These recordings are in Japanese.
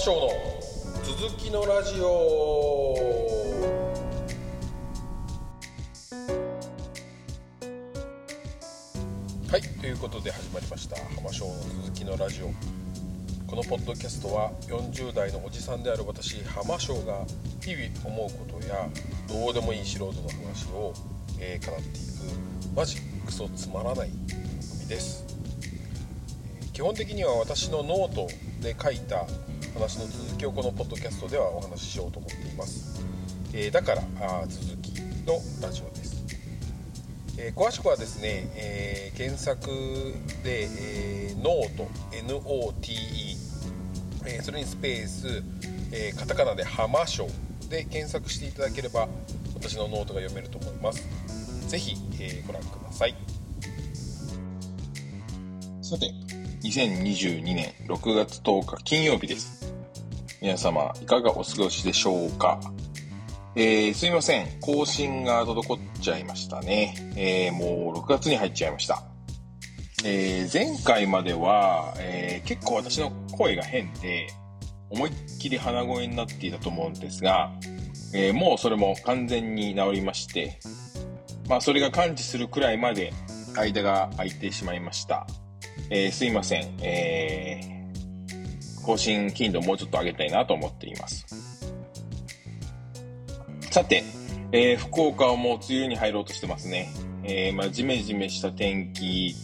翔の続きのラジオ。はいということで始まりました。浜翔の続きのラジオ。このポッドキャストは40代のおじさんである私浜翔が日々思うことやどうでもいい素人の話を、えー、語っていくマジクソつまらない番組です。基本的には私のノートで書いた話の続きをこのポッドキャストではお話ししようと思っています、えー、だからあ続きのラジオです、えー、詳しくはですね、えー、検索で、え note NOTE、えそれにスペース、えカタカナで浜章で検索していただければ私のノートが読めると思います。是非、えご覧ください。さて2022年6月10日金曜日です。皆様、いかがお過ごしでしょうか？えー、すいません。更新が滞っちゃいましたね。えー、もう6月に入っちゃいました。えー、前回までは、え、結構私の声が変で、思いっきり鼻声になっていたと思うんですが、え、もうそれも完全に治りまして、まあそれが感知するくらいまで間が空いてしまいました。え、すいません。えー、更新頻度もうちょっと上げたいなと思っています。さて、えー、福岡はもう梅雨に入ろうとしてますね。えー、まあ、ジメジメした天気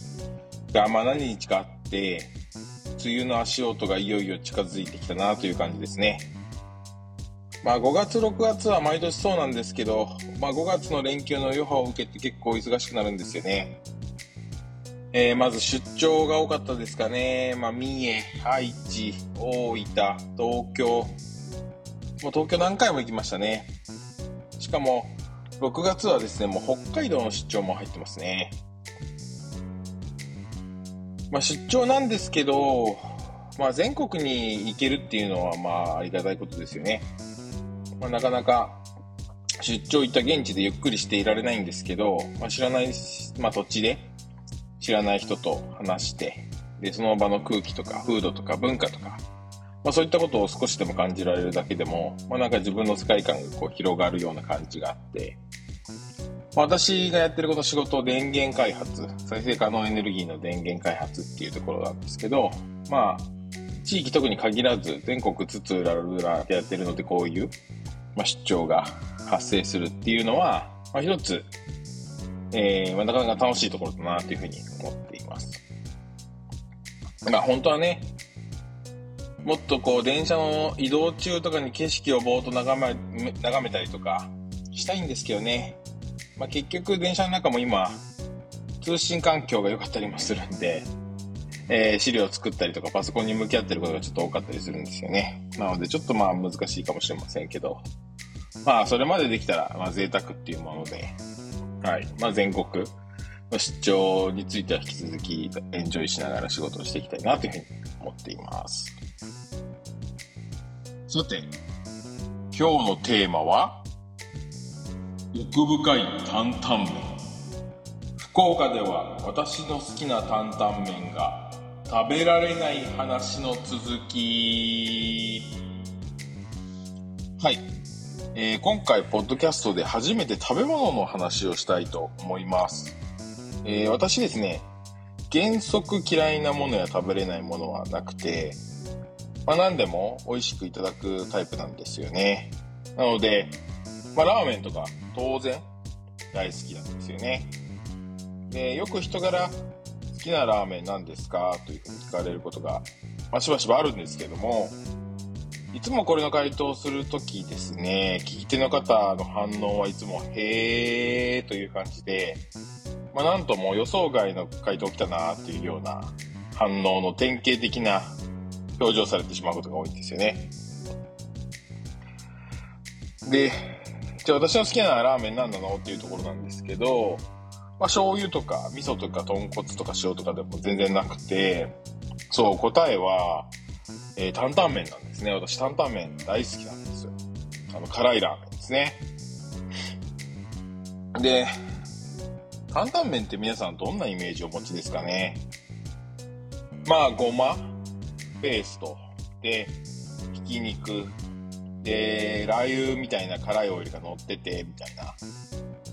が、まあ、何日かあって、梅雨の足音がいよいよ近づいてきたなという感じですね。まあ5月6月は毎年そうなんですけど、まあ5月の連休の余波を受けて結構忙しくなるんですよね。えー、まず出張が多かったですかね。まあ、三重、愛知、大分、東京。もう東京何回も行きましたね。しかも、6月はですね、もう北海道の出張も入ってますね。まあ、出張なんですけど、まあ、全国に行けるっていうのは、まあ、ありがたいことですよね。まあ、なかなか、出張行った現地でゆっくりしていられないんですけど、まあ、知らない、まあ、土地で、知らない人と話して、で、その場の空気とか、風土とか文化とか、まあそういったことを少しでも感じられるだけでも、まあなんか自分の世界観がこう広がるような感じがあって、まあ、私がやってるこの仕事、電源開発、再生可能エネルギーの電源開発っていうところなんですけど、まあ、地域特に限らず、全国津々浦々やってるので、こういう、まあ、出張が発生するっていうのは、まあ、一つ、えー、なかなか楽しいところだなというふうに思っています。まあ本当はね、もっとこう電車の移動中とかに景色をぼーっと眺め眺めたりとかしたいんですけどね。まあ結局電車の中も今、通信環境が良かったりもするんで、えー、資料を作ったりとかパソコンに向き合ってることがちょっと多かったりするんですよね。なのでちょっとまあ難しいかもしれませんけど、まあそれまでできたら、まあ贅沢っていうもので、はい。まあ、全国の出張については引き続きエンジョイしながら仕事をしていきたいなというふうに思っています。さて、今日のテーマは、奥深い担々麺。福岡では私の好きな担々麺が食べられない話の続き。はい。えー、今回、ポッドキャストで初めて食べ物の話をしたいと思います。えー、私ですね、原則嫌いなものや食べれないものはなくて、まあ何でも美味しくいただくタイプなんですよね。なので、まあラーメンとか当然大好きなんですよね。で、よく人柄好きなラーメン何ですか？というふうに聞かれることが、まあ、しばしばあるんですけども、いつもこれの回答するときですね、聞き手の方の反応はいつも、へーという感じで、まあ、なんとも予想外の回答来たなっていうような反応の典型的な表情されてしまうことが多いんですよね。で、じゃあ私の好きなラーメン何なのっていうところなんですけど、まあ、醤油とか味噌とか豚骨とか塩とかでも全然なくて、そう、答えは、えー、担々麺なんですね。私、担々麺大好きなんですよ。あの、辛いラーメンですね。で、担々麺って皆さんどんなイメージをお持ちですかね？まあ、ごま、ペーストで、ひき肉、で、ラー油みたいな辛いオイルが乗ってて、みたいな、ま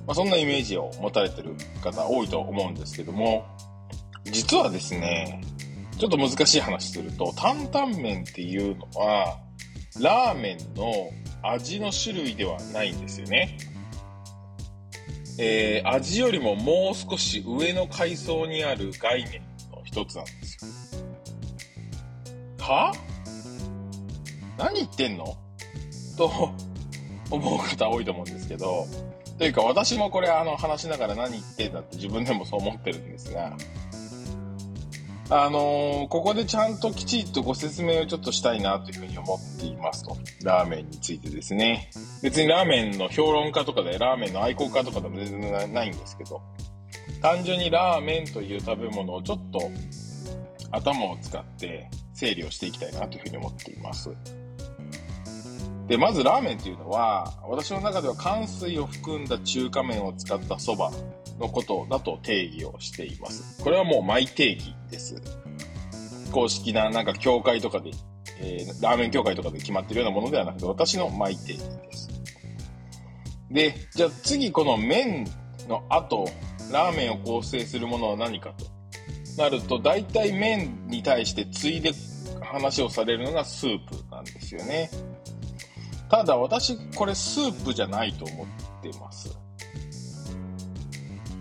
あ、そんなイメージを持たれてる方多いと思うんですけども、実はですね、ちょっと難しい話すると、担々麺っていうのは、ラーメンの味の種類ではないんですよね。えー、味よりももう少し上の階層にある概念の一つなんですよ。は？何言ってんの？と思う方多いと思うんですけど、というか私もこれあの話しながら何言ってんだって自分でもそう思ってるんですが、あのー、ここでちゃんときちっとご説明をちょっとしたいなというふうに思っていますと。ラーメンについてですね。別にラーメンの評論家とかで、ラーメンの愛好家とかでも全然ないんですけど、単純にラーメンという食べ物をちょっと頭を使って整理をしていきたいなというふうに思っています。で、まずラーメンっていうのは、私の中では寒水を含んだ中華麺を使ったそばのことだと定義をしています。これはもうマイ定義です。公式ななんか協会とかで、えー、ラーメン協会とかで決まってるようなものではなくて、私のマイ定義です。で、じゃあ次この麺の後、ラーメンを構成するものは何かとなると、大体麺に対してついで話をされるのがスープなんですよね。ただ私、これスープじゃないと思ってます。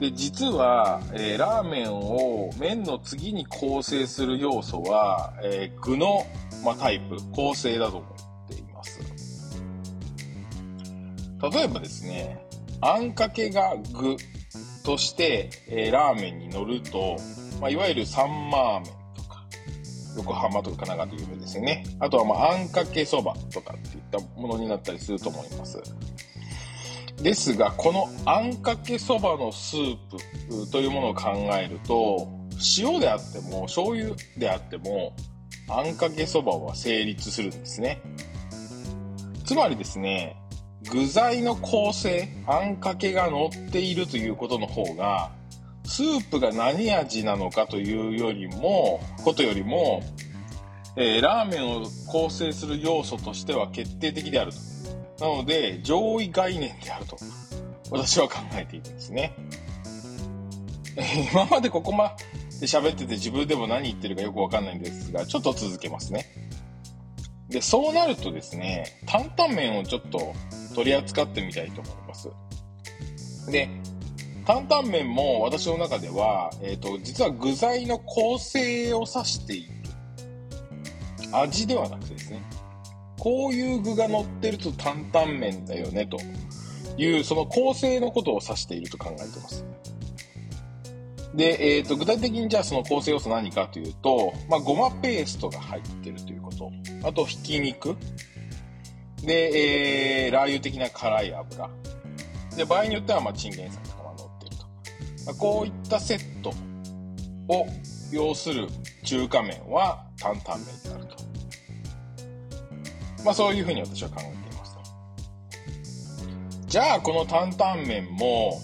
で、実は、えー、ラーメンを麺の次に構成する要素は、えー、具の、まあ、タイプ、構成だと思っています。例えばですね、あんかけが具として、えー、ラーメンに乗ると、まあ、いわゆるサンマーメンとか、横浜とか神奈川で有名ですよね。あとは、まあ、あんかけそばとかっていったものになったりすると思います。ですが、このあんかけそばのスープというものを考えると、塩であっても、醤油であっても、あんかけそばは成立するんですね。つまりですね、具材の構成、あんかけが乗っているということの方が、スープが何味なのかというよりも、ことよりも、えー、ラーメンを構成する要素としては決定的であると。なので、上位概念であると、私は考えているんですね。今までここまで喋ってて自分でも何言ってるかよくわかんないんですが、ちょっと続けますね。で、そうなるとですね、担々麺をちょっと取り扱ってみたいと思います。で、担々麺も私の中では、えっ、ー、と、実は具材の構成を指している。味ではなくてですね、こういう具が乗ってると担々麺だよね、という、その構成のことを指していると考えてます。で、えっ、ー、と、具体的にじゃあその構成要素何かというと、まあ、ごまペーストが入ってるということ。あと、ひき肉。で、えー、ラー油的な辛い油。で、場合によっては、まあ、チンゲン菜とかが乗ってると。まあ、こういったセットを要する中華麺は担々麺であると。まあそういうふうに私は考えています。じゃあこの担々麺も、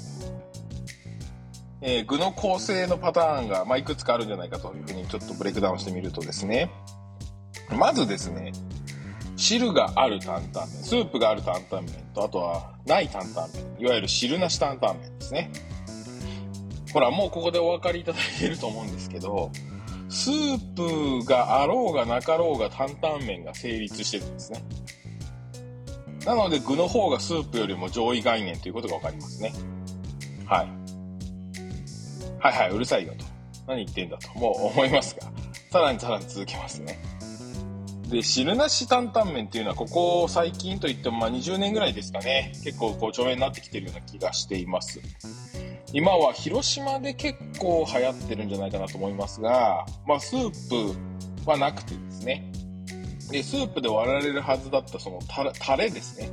えー、具の構成のパターンが、まあ、いくつかあるんじゃないかというふうにちょっとブレイクダウンしてみるとですね、まずですね、汁がある担々麺、スープがある担々麺と、あとはない担々麺、いわゆる汁なし担々麺ですね。ほら、もうここでお分かりいただいていると思うんですけど、スープがあろうがなかろうが担々麺が成立してるんですね。なので具の方がスープよりも上位概念ということがわかりますね。はい。はいはい、うるさいよと。何言ってんだと、もう思いますが、さらにさらに続けますね。で、汁なし担々麺っていうのは、ここ最近といっても、まあ20年ぐらいですかね。結構、こう、著名になってきてるような気がしています。今は広島で結構流行ってるんじゃないかなと思いますが、まあ、スープはなくてですね。で、スープで割られるはずだったそのタレですね。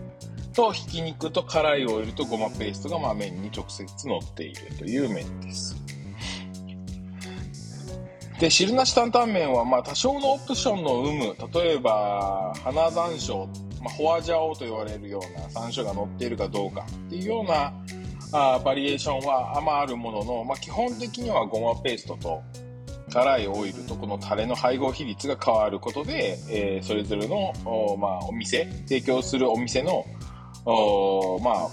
と、ひき肉と辛いオイルとごまペーストがまあ麺に直接乗っているという麺です。で、汁なし担々麺はまあ多少のオプションの有無、例えば花山椒、まあ、ホアジャオと言われるような山椒が乗っているかどうかっていうようなあバリエーションはあまあるものの、まあ、基本的にはごまペーストと、辛いオイルとこのタレの配合比率が変わることで、えー、それぞれのお,、まあ、お店提供するお店のお、まあ、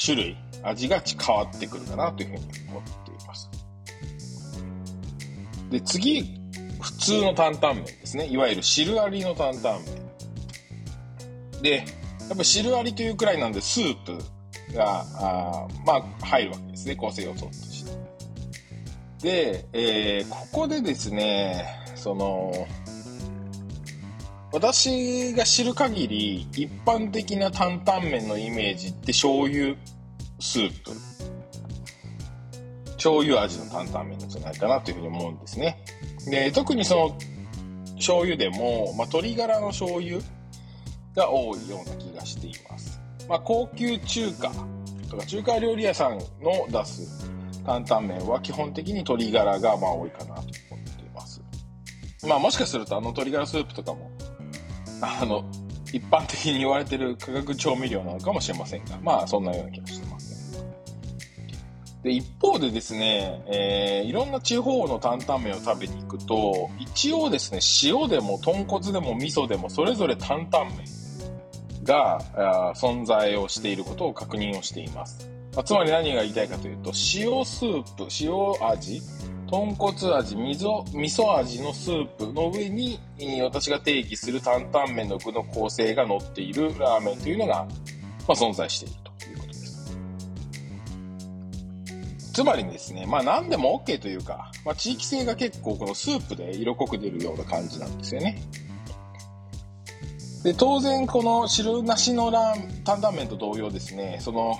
種類味が変わってくるかなというふうに思っています。で次普通の担々麺ですね。いわゆる汁ありの担々麺。でやっぱ汁ありというくらいなんでスープ。があまあ入るわけですね。構成要素として。で、えー、ここでですねその私が知る限り一般的な担々麺のイメージって醤油スープ。醤油味の担々麺なんじゃないかなというふうに思うんですね。で特にその醤油でも、まあ、鶏ガラの醤油が多いような気がしています。まあ、高級中華とか中華料理屋さんの出す担々麺は基本的に鶏ガラがまあ多いかなと思っています。まあもしかするとあの鶏ガラスープとかも、あの、一般的に言われてる化学調味料なのかもしれませんが、まあそんなような気がしてますね。で、一方でですね、えー、いろんな地方の担々麺を食べに行くと、一応ですね、塩でも豚骨でも味噌でもそれぞれ担々麺が存在をしていることを確認をしています。ま、つまり何が言いたいかというと、塩スープ、塩味、豚骨味、味噌味噌味のスープの上に、私が定義する担々麺の具の構成が載っているラーメンというのが、まあ、存在しているということです。つまりですね、まあ何でも OK というか、まあ、地域性が結構このスープで色濃く出るような感じなんですよね。で、当然この汁なしのラー担々麺と同様ですね、その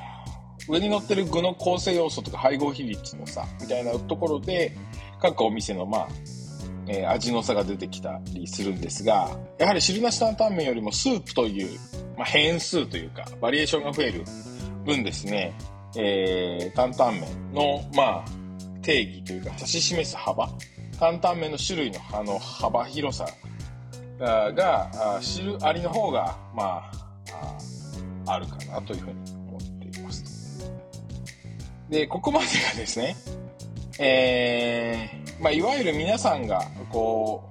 上に乗ってる具の構成要素とか配合比率の差みたいなところで、各お店のまあ、えー、味の差が出てきたりするんですが、やはり汁なし担々麺よりもスープという、まあ、変数というか、バリエーションが増える分ですね、えー、担々麺の、まあ、定義というか、指し示す幅、担々麺の種類のあの幅広さが知るありの方が、まあ、あるかなというふうに思っています。で、ここまでがですね、えー、まあ、いわゆる皆さんが、こ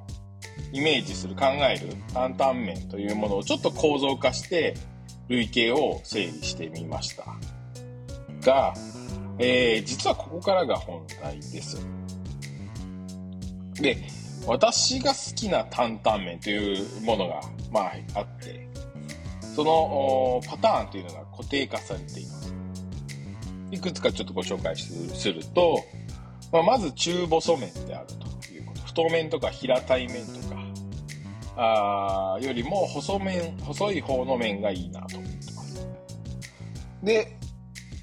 う、イメージする、考える担々麺というものをちょっと構造化して、類型を整理してみました。が、えー、実はここからが本題です。で、私が好きな担々麺というものが、まあ、あって、そのパターンというのが固定化されています。いくつかちょっとご紹介すると、まあ、まず中細麺であるということ。太麺とか平たい麺とか、あよりも細麺、細い方の麺がいいなと思ってます。で、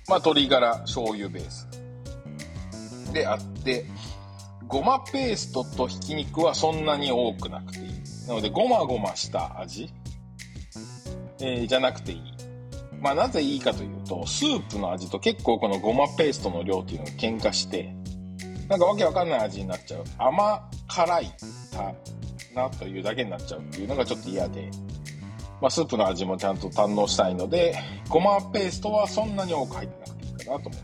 まあ、鶏ガラ醤油ベースであって、ごまペーストとひき肉はそんなに多くなくていい。なので、ごまごました味、えー、じゃなくていい。まあ、なぜいいかというと、スープの味と結構このごまペーストの量っていうのが喧嘩して、なんかわけわかんない味になっちゃう。甘辛いなというだけになっちゃうっていうのがちょっと嫌で、まあ、スープの味もちゃんと堪能したいので、ごまペーストはそんなに多く入ってなくていいかなと思う。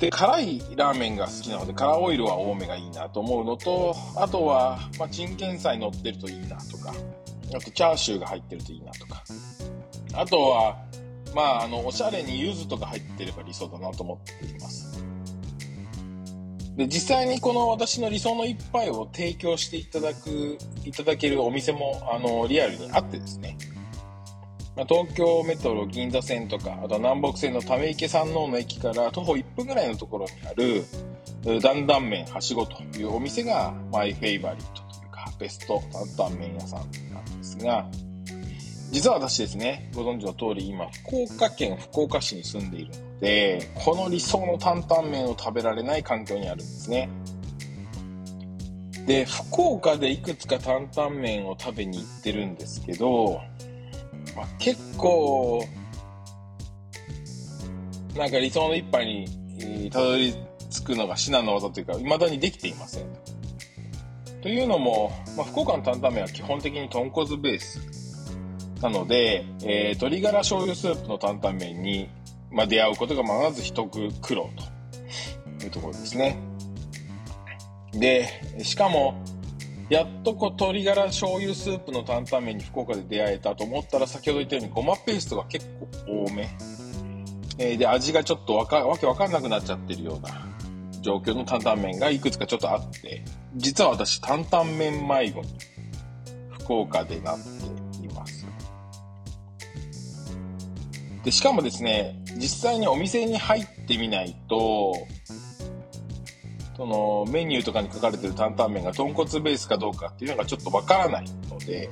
で、辛いラーメンが好きなので、辛オイルは多めがいいなと思うのと、あとは、まあ、チンゲン菜乗ってるといいなとか、あとチャーシューが入ってるといいなとか、あとは、まあ、あの、おしゃれに柚子とか入ってれば理想だなと思っています。で、実際にこの私の理想の一杯を提供していただく、いただけるお店も、あの、リアルにあってですね。ま、東京メトロ銀座線とか、あと南北線のため池山王の駅から徒歩1分ぐらいのところにある、だんだん麺はしごというお店がマイフェイバリットというか、ベスト担々麺屋さんなんですが、実は私ですね、ご存知の通り今、福岡県福岡市に住んでいるので、この理想の担々麺を食べられない環境にあるんですね。で、福岡でいくつか担々麺を食べに行ってるんですけど、まあ、結構、なんか理想の一杯にたどり着くのが至難の技というか、未だにできていません。というのも、まあ、福岡の担々麺は基本的に豚骨ベースなので、えー、鶏ガラ醤油スープの担々麺に、まあ、出会うことがまず一苦労というところですね。で、しかも、やっとこう鶏ガラ醤油スープの担々麺に福岡で出会えたと思ったら先ほど言ったようにごまペーストが結構多め。えー、で、味がちょっとわか、わけわかんなくなっちゃってるような状況の担々麺がいくつかちょっとあって、実は私担々麺迷子に福岡でなっています。で、しかもですね、実際にお店に入ってみないと、そのメニューとかに書かれてる担々麺が豚骨ベースかどうかっていうのがちょっとわからないので、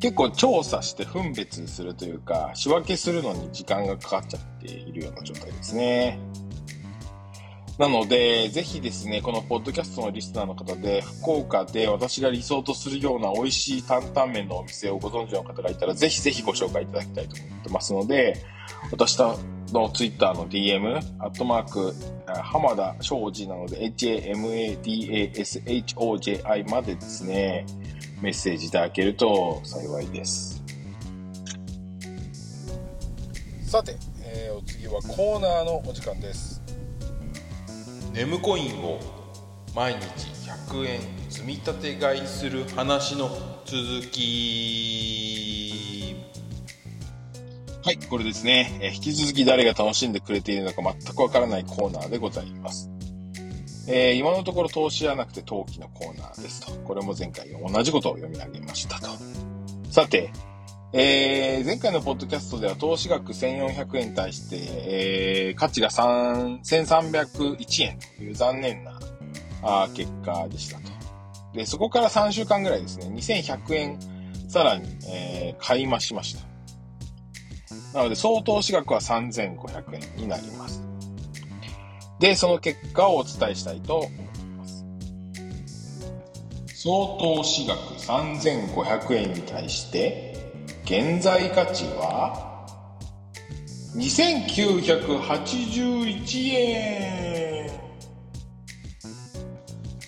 結構調査して分別するというか、仕分けするのに時間がかかっちゃっているような状態ですね。なので、ぜひですね、このポッドキャストのリスナーの方で、福岡で私が理想とするような美味しい担々麺のお店をご存知の方がいたら、ぜひぜひご紹介いただきたいと思ってますので、私とのツイッターの DM、アットマーク、浜田昌司なので、HAMADASHOJI までですね、メッセージいただけると幸いです。さて、えー、お次はコーナーのお時間です。ネムコインを毎日100円積み立て買いする話の続き。はい、これですね。え引き続き誰が楽しんでくれているのか全くわからないコーナーでございます。えー、今のところ投資はなくて投機のコーナーですと。これも前回同じことを読み上げましたと。さて、えー、前回のポッドキャストでは投資額1400円に対して、えー、価値が1301円という残念なあ結果でしたと。で、そこから3週間ぐらいですね、2100円さらに、えー、買い増しました。なので、総投資額は3500円になります。で、その結果をお伝えしたいと思います。総投資額3500円に対して、現在価値は2981円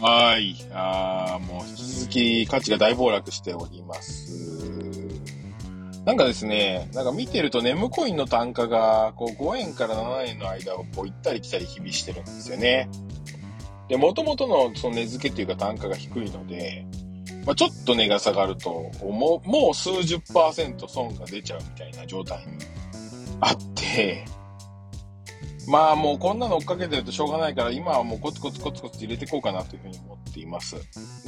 はい。あもう引き続き価値が大暴落しております。なんかですね、なんか見てるとネムコインの単価がこう5円から7円の間をこう行ったり来たり日々してるんですよね。で、元々のその値付けというか単価が低いので、まあ、ちょっと値が下がると、もう、もう数十パーセント損が出ちゃうみたいな状態にあって、まあもうこんなの追っかけてるとしょうがないから、今はもうコツコツコツコツ入れていこうかなというふうに思っています。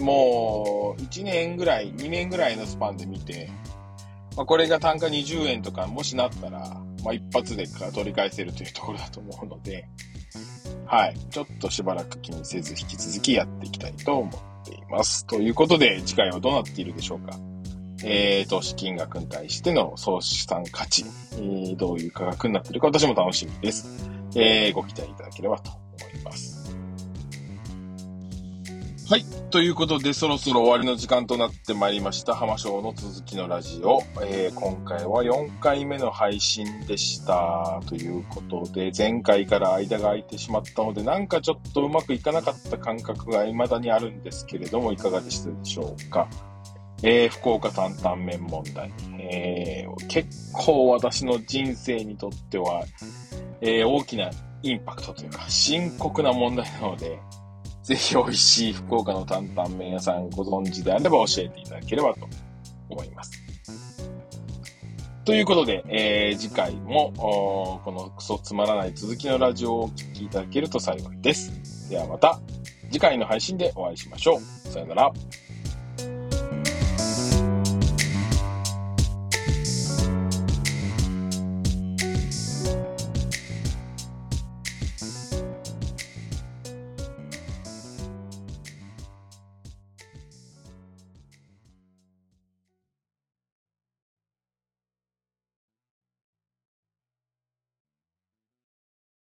もう、1年ぐらい、2年ぐらいのスパンで見て、まあ、これが単価20円とかもしなったら、まあ、一発で取り返せるというところだと思うので、はい。ちょっとしばらく気にせず引き続きやっていきたいと思っています。ということで、次回はどうなっているでしょうか。えー、投資金額に対しての総資産価値、えー、どういう価格になっているか私も楽しみです。えー、ご期待いただければと思います。はい。ということで、そろそろ終わりの時間となってまいりました。浜章の続きのラジオ。えー、今回は4回目の配信でした。ということで、前回から間が空いてしまったので、なんかちょっとうまくいかなかった感覚が未だにあるんですけれども、いかがでしたでしょうか。えー、福岡担々麺問題。えー、結構私の人生にとっては、えー、大きなインパクトというか、深刻な問題なので、ぜひ美味しい福岡の担々麺屋さんご存知であれば教えていただければと思います。ということで、えー、次回も、このクソつまらない続きのラジオをお聴きいただけると幸いです。ではまた次回の配信でお会いしましょう。さよなら。